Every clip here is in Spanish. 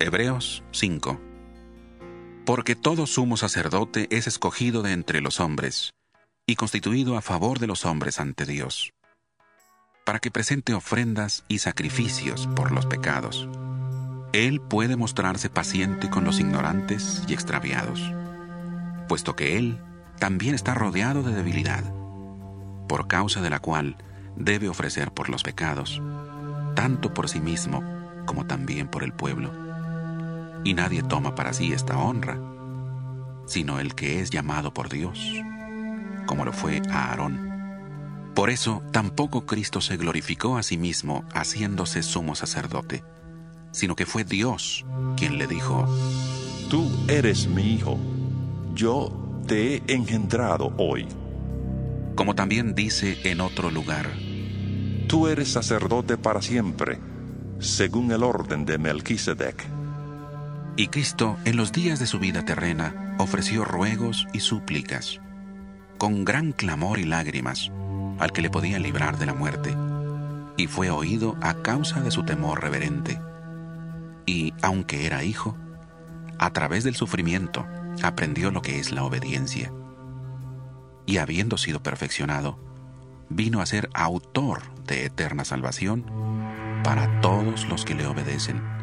Hebreos 5 Porque todo sumo sacerdote es escogido de entre los hombres, y constituido a favor de los hombres ante Dios, para que presente ofrendas y sacrificios por los pecados. Él puede mostrarse paciente con los ignorantes y extraviados, puesto que Él también está rodeado de debilidad, por causa de la cual debe ofrecer por los pecados, tanto por sí mismo como también por el pueblo y nadie toma para sí esta honra, sino el que es llamado por Dios, como lo fue a Aarón. Por eso tampoco Cristo se glorificó a sí mismo haciéndose sumo sacerdote, sino que fue Dios quien le dijo, Tú eres mi hijo, yo te he engendrado hoy. Como también dice en otro lugar, Tú eres sacerdote para siempre, según el orden de Melquisedec. Y Cristo, en los días de su vida terrena, ofreció ruegos y súplicas, con gran clamor y lágrimas, al que le podía librar de la muerte, y fue oído a causa de su temor reverente. Y, aunque era hijo, a través del sufrimiento aprendió lo que es la obediencia. Y habiendo sido perfeccionado, vino a ser autor de eterna salvación para todos los que le obedecen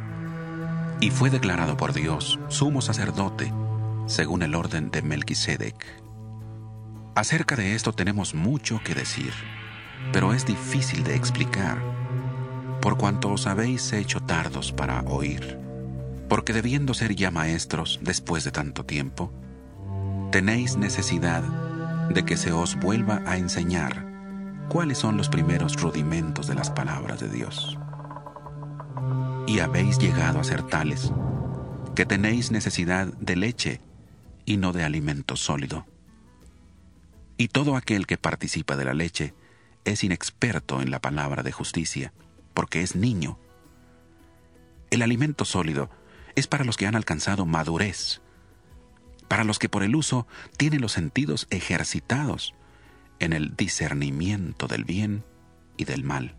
y fue declarado por Dios sumo sacerdote según el orden de Melquisedec. Acerca de esto tenemos mucho que decir, pero es difícil de explicar, por cuanto os habéis hecho tardos para oír, porque debiendo ser ya maestros después de tanto tiempo, tenéis necesidad de que se os vuelva a enseñar cuáles son los primeros rudimentos de las palabras de Dios y habéis llegado a ser tales, que tenéis necesidad de leche y no de alimento sólido. Y todo aquel que participa de la leche es inexperto en la palabra de justicia, porque es niño. El alimento sólido es para los que han alcanzado madurez, para los que por el uso tienen los sentidos ejercitados en el discernimiento del bien y del mal.